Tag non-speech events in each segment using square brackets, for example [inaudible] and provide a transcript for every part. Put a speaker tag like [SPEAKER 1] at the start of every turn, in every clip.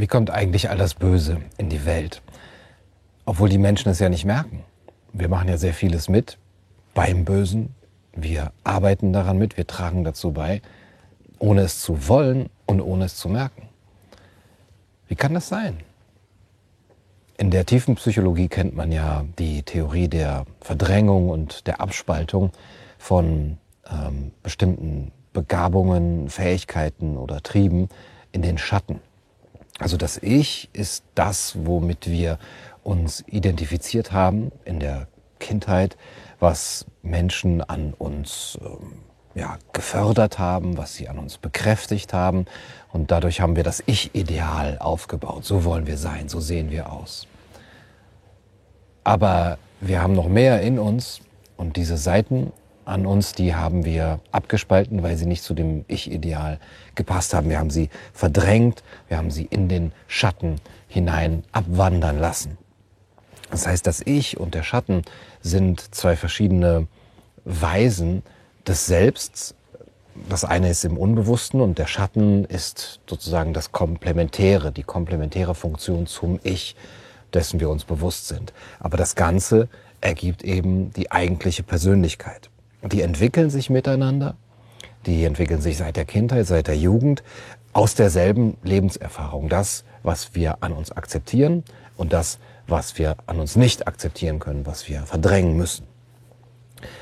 [SPEAKER 1] wie kommt eigentlich all das Böse in die Welt? Obwohl die Menschen es ja nicht merken. Wir machen ja sehr vieles mit beim Bösen. Wir arbeiten daran mit, wir tragen dazu bei, ohne es zu wollen und ohne es zu merken. Wie kann das sein? In der tiefen Psychologie kennt man ja die Theorie der Verdrängung und der Abspaltung von ähm, bestimmten Begabungen, Fähigkeiten oder Trieben in den Schatten. Also das Ich ist das, womit wir uns identifiziert haben in der Kindheit, was Menschen an uns ähm, ja, gefördert haben, was sie an uns bekräftigt haben. Und dadurch haben wir das Ich-Ideal aufgebaut. So wollen wir sein, so sehen wir aus. Aber wir haben noch mehr in uns und diese Seiten an uns, die haben wir abgespalten, weil sie nicht zu dem Ich-Ideal gepasst haben. Wir haben sie verdrängt, wir haben sie in den Schatten hinein abwandern lassen. Das heißt, das Ich und der Schatten sind zwei verschiedene Weisen des Selbsts. Das eine ist im Unbewussten und der Schatten ist sozusagen das Komplementäre, die komplementäre Funktion zum Ich, dessen wir uns bewusst sind. Aber das Ganze ergibt eben die eigentliche Persönlichkeit die entwickeln sich miteinander, die entwickeln sich seit der Kindheit, seit der Jugend, aus derselben Lebenserfahrung. Das, was wir an uns akzeptieren und das, was wir an uns nicht akzeptieren können, was wir verdrängen müssen.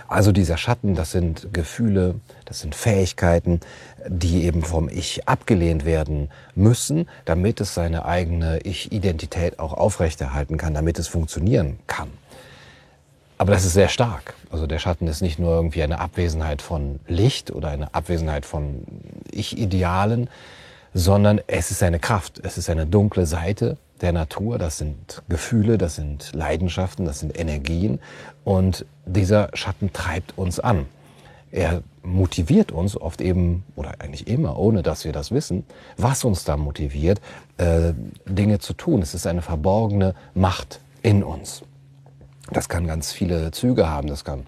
[SPEAKER 1] Also dieser Schatten, das sind Gefühle, das sind Fähigkeiten, die eben vom Ich abgelehnt werden müssen, damit es seine eigene Ich-Identität auch aufrechterhalten kann, damit es funktionieren kann. Aber das ist sehr stark. Also der Schatten ist nicht nur irgendwie eine Abwesenheit von Licht oder eine Abwesenheit von Ich-Idealen, sondern es ist eine Kraft, es ist eine dunkle Seite der Natur, das sind Gefühle, das sind Leidenschaften, das sind Energien und dieser Schatten treibt uns an. Er motiviert uns oft eben, oder eigentlich immer, ohne dass wir das wissen, was uns da motiviert, äh, Dinge zu tun. Es ist eine verborgene Macht in uns. Das kann ganz viele Züge haben. Das kann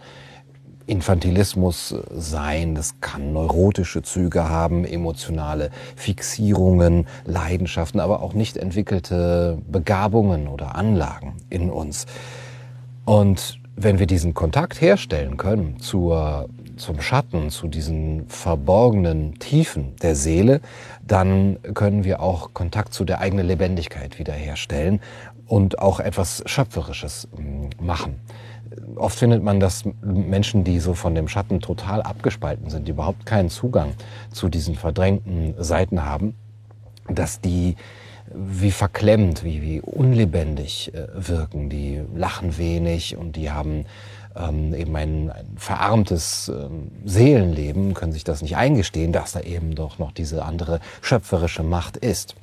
[SPEAKER 1] Infantilismus sein, das kann neurotische Züge haben, emotionale Fixierungen, Leidenschaften, aber auch nicht entwickelte Begabungen oder Anlagen in uns. Und wenn wir diesen Kontakt herstellen können zur, zum Schatten, zu diesen verborgenen Tiefen der Seele, dann können wir auch Kontakt zu der eigenen Lebendigkeit wiederherstellen und auch etwas Schöpferisches mm, machen. Oft findet man, dass Menschen, die so von dem Schatten total abgespalten sind, die überhaupt keinen Zugang zu diesen verdrängten Seiten haben, dass die wie verklemmt, wie, wie unlebendig äh, wirken. Die lachen wenig und die haben ähm, eben ein, ein verarmtes ähm, Seelenleben, können sich das nicht eingestehen, dass da eben doch noch diese andere schöpferische Macht ist.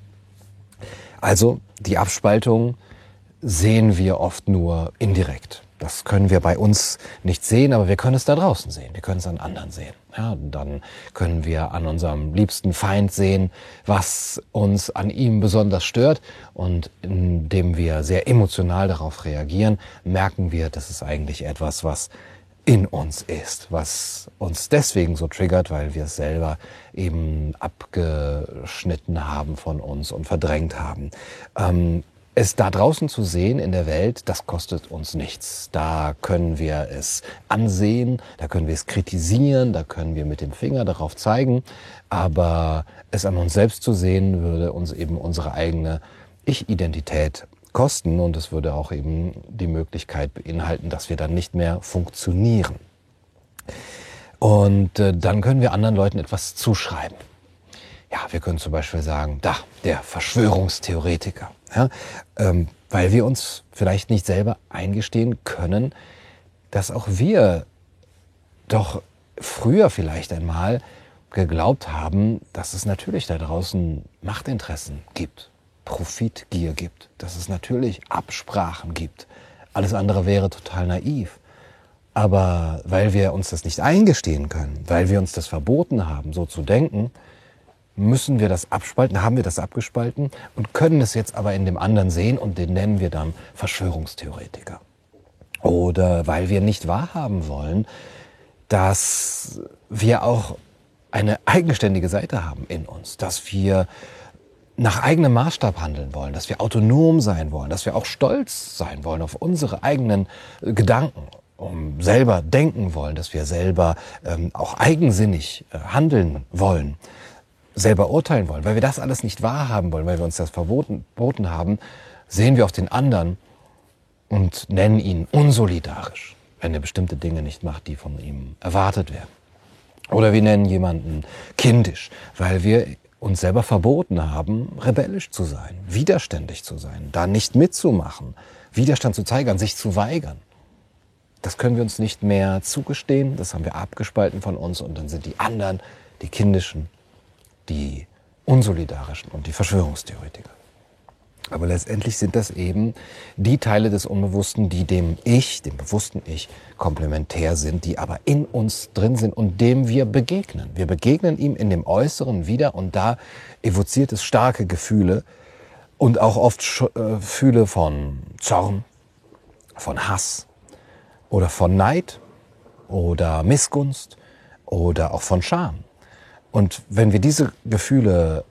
[SPEAKER 1] Also die Abspaltung sehen wir oft nur indirekt. Das können wir bei uns nicht sehen, aber wir können es da draußen sehen. Wir können es an anderen sehen. Ja, dann können wir an unserem liebsten Feind sehen, was uns an ihm besonders stört. Und indem wir sehr emotional darauf reagieren, merken wir, das ist eigentlich etwas, was in uns ist, was uns deswegen so triggert, weil wir es selber eben abgeschnitten haben von uns und verdrängt haben. Ähm, es da draußen zu sehen in der Welt, das kostet uns nichts. Da können wir es ansehen, da können wir es kritisieren, da können wir mit dem Finger darauf zeigen. Aber es an uns selbst zu sehen, würde uns eben unsere eigene Ich-Identität kosten und es würde auch eben die Möglichkeit beinhalten, dass wir dann nicht mehr funktionieren. Und äh, dann können wir anderen Leuten etwas zuschreiben. Ja, wir können zum Beispiel sagen, da, der Verschwörungstheoretiker. Ja, ähm, weil wir uns vielleicht nicht selber eingestehen können, dass auch wir doch früher vielleicht einmal geglaubt haben, dass es natürlich da draußen Machtinteressen gibt, Profitgier gibt, dass es natürlich Absprachen gibt. Alles andere wäre total naiv. Aber weil wir uns das nicht eingestehen können, weil wir uns das verboten haben, so zu denken, müssen wir das abspalten, haben wir das abgespalten? Und können es jetzt aber in dem anderen sehen und den nennen wir dann Verschwörungstheoretiker. Oder weil wir nicht wahrhaben wollen, dass wir auch eine eigenständige Seite haben in uns, dass wir nach eigenem Maßstab handeln wollen, dass wir autonom sein wollen, dass wir auch stolz sein wollen auf unsere eigenen äh, Gedanken, um selber denken wollen, dass wir selber ähm, auch eigensinnig äh, handeln wollen, selber urteilen wollen, weil wir das alles nicht wahrhaben wollen, weil wir uns das verboten, verboten haben, sehen wir auf den anderen und nennen ihn unsolidarisch, wenn er bestimmte Dinge nicht macht, die von ihm erwartet werden. Oder wir nennen jemanden kindisch, weil wir uns selber verboten haben, rebellisch zu sein, widerständig zu sein, da nicht mitzumachen, Widerstand zu zeigen, sich zu weigern. Das können wir uns nicht mehr zugestehen, das haben wir abgespalten von uns und dann sind die anderen, die kindischen, die unsolidarischen und die Verschwörungstheoretiker. Aber letztendlich sind das eben die Teile des Unbewussten, die dem Ich, dem bewussten Ich, komplementär sind, die aber in uns drin sind und dem wir begegnen. Wir begegnen ihm in dem Äußeren wieder und da evoziert es starke Gefühle und auch oft äh, Gefühle von Zorn, von Hass oder von Neid oder Missgunst oder auch von Scham. Und wenn wir diese Gefühle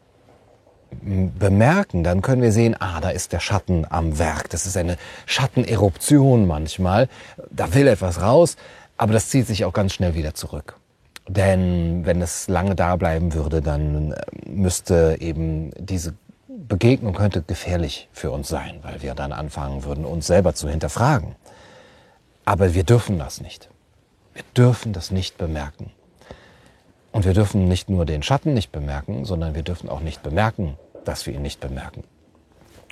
[SPEAKER 1] bemerken, dann können wir sehen, ah, da ist der Schatten am Werk. Das ist eine Schatteneruption manchmal. Da will etwas raus, aber das zieht sich auch ganz schnell wieder zurück. Denn wenn es lange da bleiben würde, dann äh, müsste eben diese Begegnung könnte gefährlich für uns sein, weil wir dann anfangen würden, uns selber zu hinterfragen. Aber wir dürfen das nicht. Wir dürfen das nicht bemerken. Und wir dürfen nicht nur den Schatten nicht bemerken, sondern wir dürfen auch nicht bemerken, dass wir ihn nicht bemerken.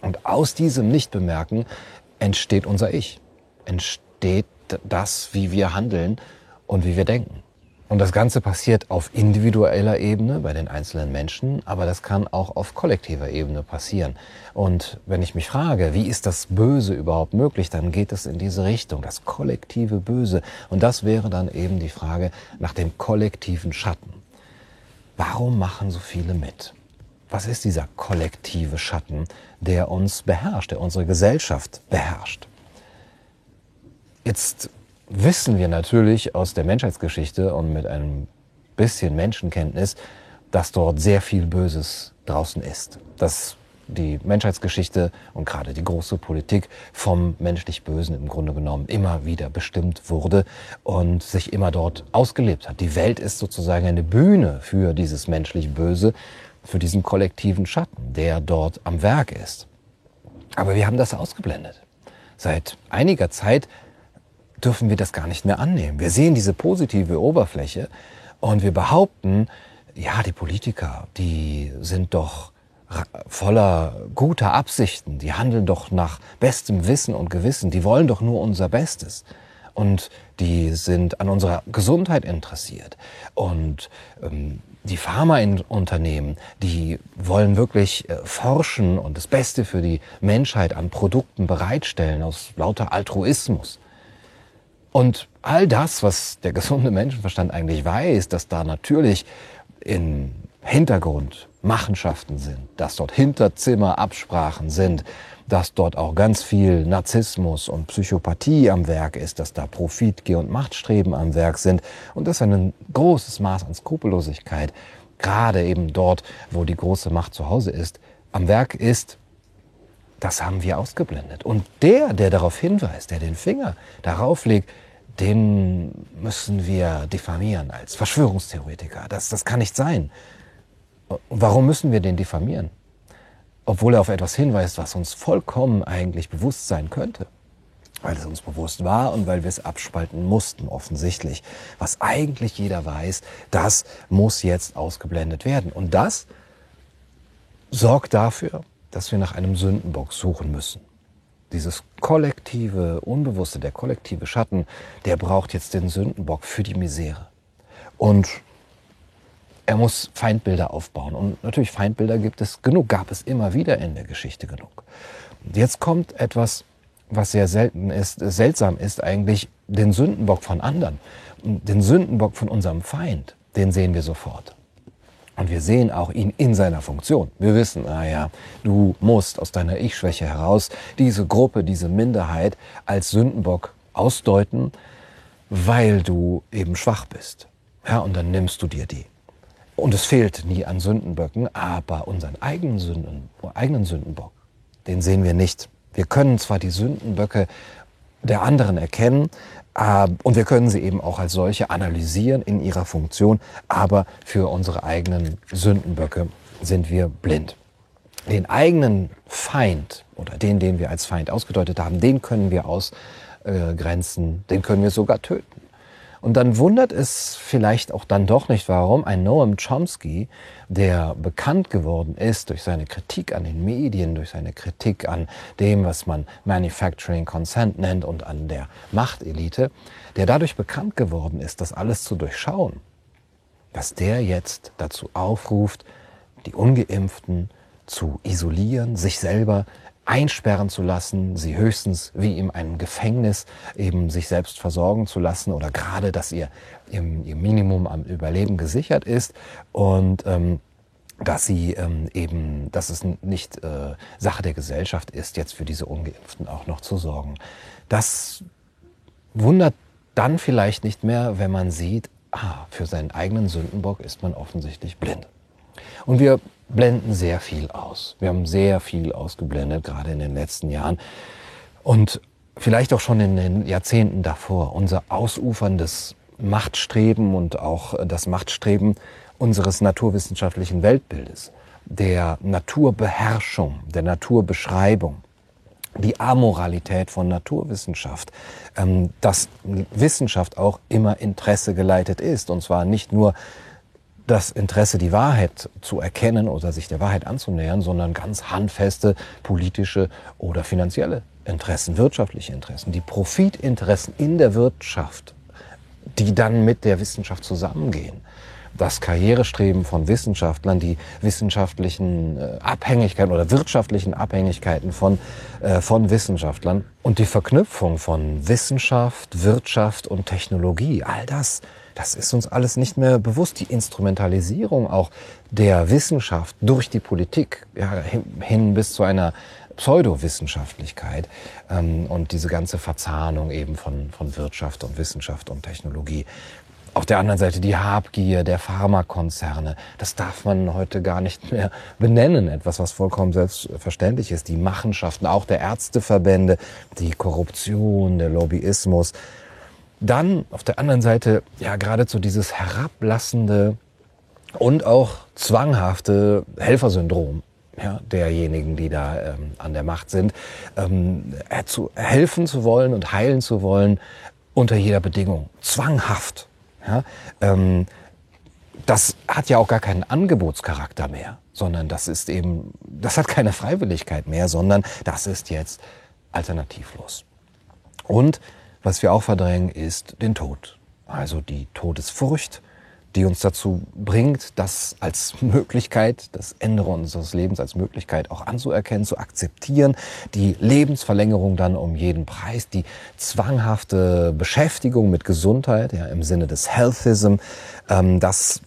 [SPEAKER 1] Und aus diesem Nicht-Bemerken entsteht unser Ich, entsteht das, wie wir handeln und wie wir denken. Und das Ganze passiert auf individueller Ebene bei den einzelnen Menschen, aber das kann auch auf kollektiver Ebene passieren. Und wenn ich mich frage, wie ist das Böse überhaupt möglich, dann geht es in diese Richtung, das kollektive Böse. Und das wäre dann eben die Frage nach dem kollektiven Schatten. Warum machen so viele mit? Was ist dieser kollektive Schatten, der uns beherrscht, der unsere Gesellschaft beherrscht? Jetzt wissen wir natürlich aus der Menschheitsgeschichte und mit einem bisschen Menschenkenntnis, dass dort sehr viel Böses draußen ist. Dass die Menschheitsgeschichte und gerade die große Politik vom menschlich Bösen im Grunde genommen immer wieder bestimmt wurde und sich immer dort ausgelebt hat. Die Welt ist sozusagen eine Bühne für dieses menschlich Böse, für diesen kollektiven Schatten, der dort am Werk ist. Aber wir haben das ausgeblendet. Seit einiger Zeit dürfen wir das gar nicht mehr annehmen. Wir sehen diese positive Oberfläche und wir behaupten, ja, die Politiker, die sind doch voller guter Absichten, die handeln doch nach bestem Wissen und Gewissen, die wollen doch nur unser Bestes und die sind an unserer Gesundheit interessiert und ähm, die Pharmaunternehmen, die wollen wirklich äh, forschen und das Beste für die Menschheit an Produkten bereitstellen aus lauter Altruismus. Und all das, was der gesunde Menschenverstand eigentlich weiß, dass da natürlich im Hintergrund Machenschaften sind, dass dort Hinterzimmerabsprachen sind, dass dort auch ganz viel Narzissmus und Psychopathie am Werk ist, dass da Profitgier und Machtstreben am Werk sind und dass ein großes Maß an Skrupellosigkeit, gerade eben dort, wo die große Macht zu Hause ist, am Werk ist, das haben wir ausgeblendet. Und der, der darauf hinweist, der den Finger darauf legt, den müssen wir diffamieren als Verschwörungstheoretiker. Das, das kann nicht sein. warum müssen wir den diffamieren? Obwohl er auf etwas hinweist, was uns vollkommen eigentlich bewusst sein könnte. Weil es uns bewusst war und weil wir es abspalten mussten, offensichtlich. Was eigentlich jeder weiß, das muss jetzt ausgeblendet werden. Und das sorgt dafür, dass wir nach einem Sündenbock suchen müssen dieses kollektive Unbewusste, der kollektive Schatten, der braucht jetzt den Sündenbock für die Misere. Und er muss Feindbilder aufbauen. Und natürlich Feindbilder gibt es genug, gab es immer wieder in der Geschichte genug. Jetzt kommt etwas, was sehr selten ist, seltsam ist eigentlich, den Sündenbock von anderen. Den Sündenbock von unserem Feind, den sehen wir sofort. Und wir sehen auch ihn in seiner Funktion. Wir wissen, naja, du musst aus deiner Ich-Schwäche heraus diese Gruppe, diese Minderheit als Sündenbock ausdeuten, weil du eben schwach bist. Ja, und dann nimmst du dir die. Und es fehlt nie an Sündenböcken, aber unseren eigenen, Sünden, eigenen Sündenbock, den sehen wir nicht. Wir können zwar die Sündenböcke der anderen erkennen, und wir können sie eben auch als solche analysieren in ihrer Funktion, aber für unsere eigenen Sündenböcke sind wir blind. Den eigenen Feind oder den, den wir als Feind ausgedeutet haben, den können wir ausgrenzen, den können wir sogar töten. Und dann wundert es vielleicht auch dann doch nicht, warum ein Noam Chomsky, der bekannt geworden ist durch seine Kritik an den Medien, durch seine Kritik an dem, was man Manufacturing Consent nennt und an der Machtelite, der dadurch bekannt geworden ist, das alles zu durchschauen, dass der jetzt dazu aufruft, die ungeimpften zu isolieren, sich selber einsperren zu lassen, sie höchstens wie in einem Gefängnis eben sich selbst versorgen zu lassen oder gerade, dass ihr, ihr, ihr Minimum am Überleben gesichert ist und ähm, dass sie ähm, eben, dass es nicht äh, Sache der Gesellschaft ist, jetzt für diese Ungeimpften auch noch zu sorgen. Das wundert dann vielleicht nicht mehr, wenn man sieht, ah, für seinen eigenen Sündenbock ist man offensichtlich blind. Und wir blenden sehr viel aus. Wir haben sehr viel ausgeblendet, gerade in den letzten Jahren. Und vielleicht auch schon in den Jahrzehnten davor. Unser ausuferndes Machtstreben und auch das Machtstreben unseres naturwissenschaftlichen Weltbildes, der Naturbeherrschung, der Naturbeschreibung, die Amoralität von Naturwissenschaft, ähm, dass Wissenschaft auch immer Interesse geleitet ist. Und zwar nicht nur das Interesse, die Wahrheit zu erkennen oder sich der Wahrheit anzunähern, sondern ganz handfeste politische oder finanzielle Interessen, wirtschaftliche Interessen, die Profitinteressen in der Wirtschaft, die dann mit der Wissenschaft zusammengehen. Das Karrierestreben von Wissenschaftlern, die wissenschaftlichen äh, Abhängigkeiten oder wirtschaftlichen Abhängigkeiten von, äh, von Wissenschaftlern und die Verknüpfung von Wissenschaft, Wirtschaft und Technologie, all das das ist uns alles nicht mehr bewusst. Die Instrumentalisierung auch der Wissenschaft durch die Politik ja, hin bis zu einer Pseudowissenschaftlichkeit ähm, und diese ganze Verzahnung eben von, von Wirtschaft und Wissenschaft und Technologie. Auf der anderen Seite die Habgier der Pharmakonzerne. Das darf man heute gar nicht mehr benennen. Etwas, was vollkommen selbstverständlich ist. Die Machenschaften, auch der Ärzteverbände, die Korruption, der Lobbyismus. Dann auf der anderen Seite ja geradezu dieses herablassende und auch zwanghafte Helfersyndrom ja, derjenigen, die da ähm, an der Macht sind, ähm, zu helfen zu wollen und heilen zu wollen unter jeder Bedingung, zwanghaft. Ja, ähm, das hat ja auch gar keinen Angebotscharakter mehr, sondern das ist eben, das hat keine Freiwilligkeit mehr, sondern das ist jetzt alternativlos. Und was wir auch verdrängen, ist den Tod. Also die Todesfurcht, die uns dazu bringt, das als Möglichkeit, das Ende unseres Lebens als Möglichkeit auch anzuerkennen, zu akzeptieren, die Lebensverlängerung dann um jeden Preis, die zwanghafte Beschäftigung mit Gesundheit, ja, im Sinne des Healthism, ähm, das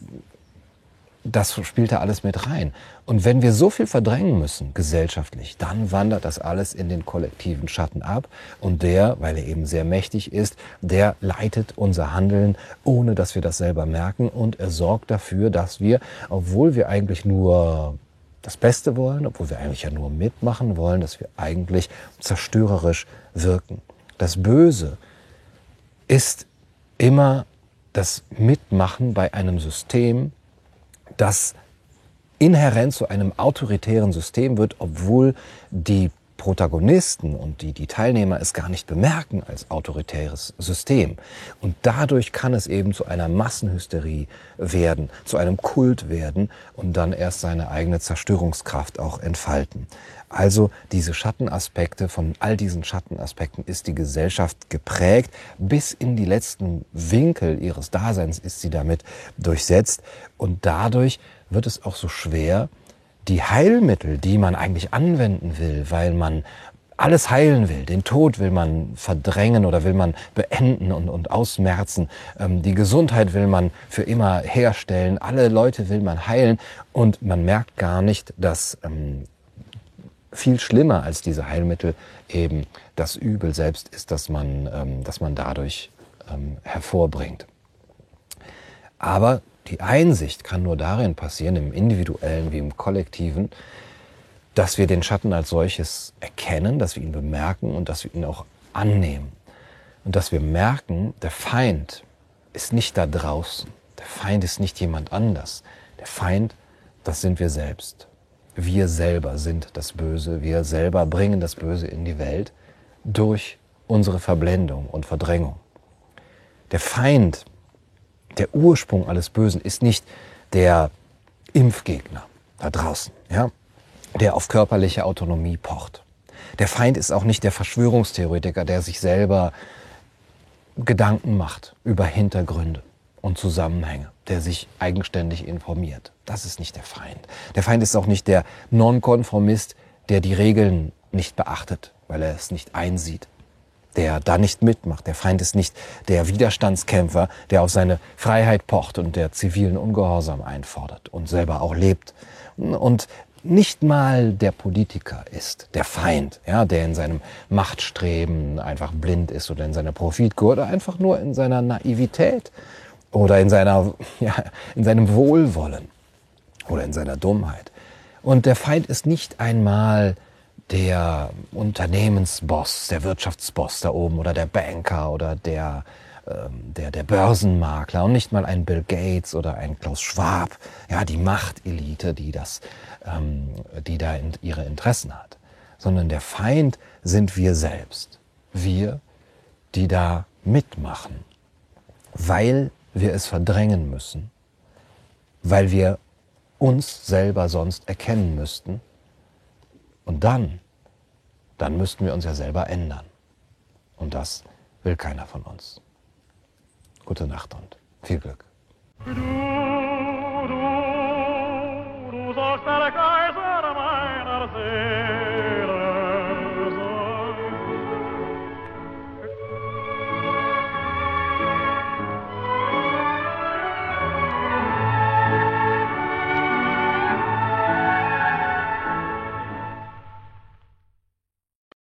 [SPEAKER 1] das spielt da alles mit rein. Und wenn wir so viel verdrängen müssen, gesellschaftlich, dann wandert das alles in den kollektiven Schatten ab. Und der, weil er eben sehr mächtig ist, der leitet unser Handeln, ohne dass wir das selber merken. Und er sorgt dafür, dass wir, obwohl wir eigentlich nur das Beste wollen, obwohl wir eigentlich ja nur mitmachen wollen, dass wir eigentlich zerstörerisch wirken. Das Böse ist immer das Mitmachen bei einem System, das inhärent zu einem autoritären System wird, obwohl die Protagonisten und die, die Teilnehmer es gar nicht bemerken als autoritäres System. Und dadurch kann es eben zu einer Massenhysterie werden, zu einem Kult werden und dann erst seine eigene Zerstörungskraft auch entfalten. Also diese Schattenaspekte, von all diesen Schattenaspekten ist die Gesellschaft geprägt. Bis in die letzten Winkel ihres Daseins ist sie damit durchsetzt. Und dadurch wird es auch so schwer, die Heilmittel, die man eigentlich anwenden will, weil man alles heilen will, den Tod will man verdrängen oder will man beenden und, und ausmerzen, ähm, die Gesundheit will man für immer herstellen, alle Leute will man heilen. Und man merkt gar nicht, dass ähm, viel schlimmer als diese Heilmittel eben das Übel selbst ist, dass man, ähm, dass man dadurch ähm, hervorbringt. Aber Die Einsicht kann nur darin passieren, im individuellen wie im kollektiven, dass wir den Schatten als solches erkennen, dass wir ihn bemerken und dass wir ihn auch annehmen. Und dass wir merken, der Feind ist nicht da draußen. Der Feind ist nicht jemand anders. Der Feind, das sind wir selbst. Wir selber sind das Böse. Wir selber bringen das Böse in die Welt durch unsere Verblendung und Verdrängung. Der Feind, der Ursprung alles Bösen ist nicht der Impfgegner da draußen, ja, der auf körperliche Autonomie pocht. Der Feind ist auch nicht der Verschwörungstheoretiker, der sich selber Gedanken macht über Hintergründe und Zusammenhänge, der sich eigenständig informiert. Das ist nicht der Feind. Der Feind ist auch nicht der Nonkonformist, der die Regeln nicht beachtet, weil er es nicht einsieht, der da nicht mitmacht. Der Feind ist nicht der Widerstandskämpfer, der auf seine Freiheit pocht und der zivilen Ungehorsam einfordert und selber auch lebt. Und nicht mal der Politiker ist der Feind, ja, der in seinem Machtstreben einfach blind ist oder in seiner Profitgier oder einfach nur in seiner Naivität oder in seiner, [laughs] ja, in seinem Wohlwollen oder in seiner Dummheit. Und der Feind ist nicht einmal der Unternehmensboss, der Wirtschaftsboss da oben oder der Banker oder der, ähm, der, der Börsenmakler und nicht mal ein Bill Gates oder ein Klaus Schwab, ja, die Machtelite, die das ähm, die da ihre Interessen hat, sondern der Feind sind wir selbst. Wir, die da mitmachen, weil wir es verdrängen müssen, weil wir uns selber sonst erkennen müssten. Und dann, dann müssten wir uns ja selber ändern. Und das will keiner von uns. Gute Nacht und viel Glück.
[SPEAKER 2] cerca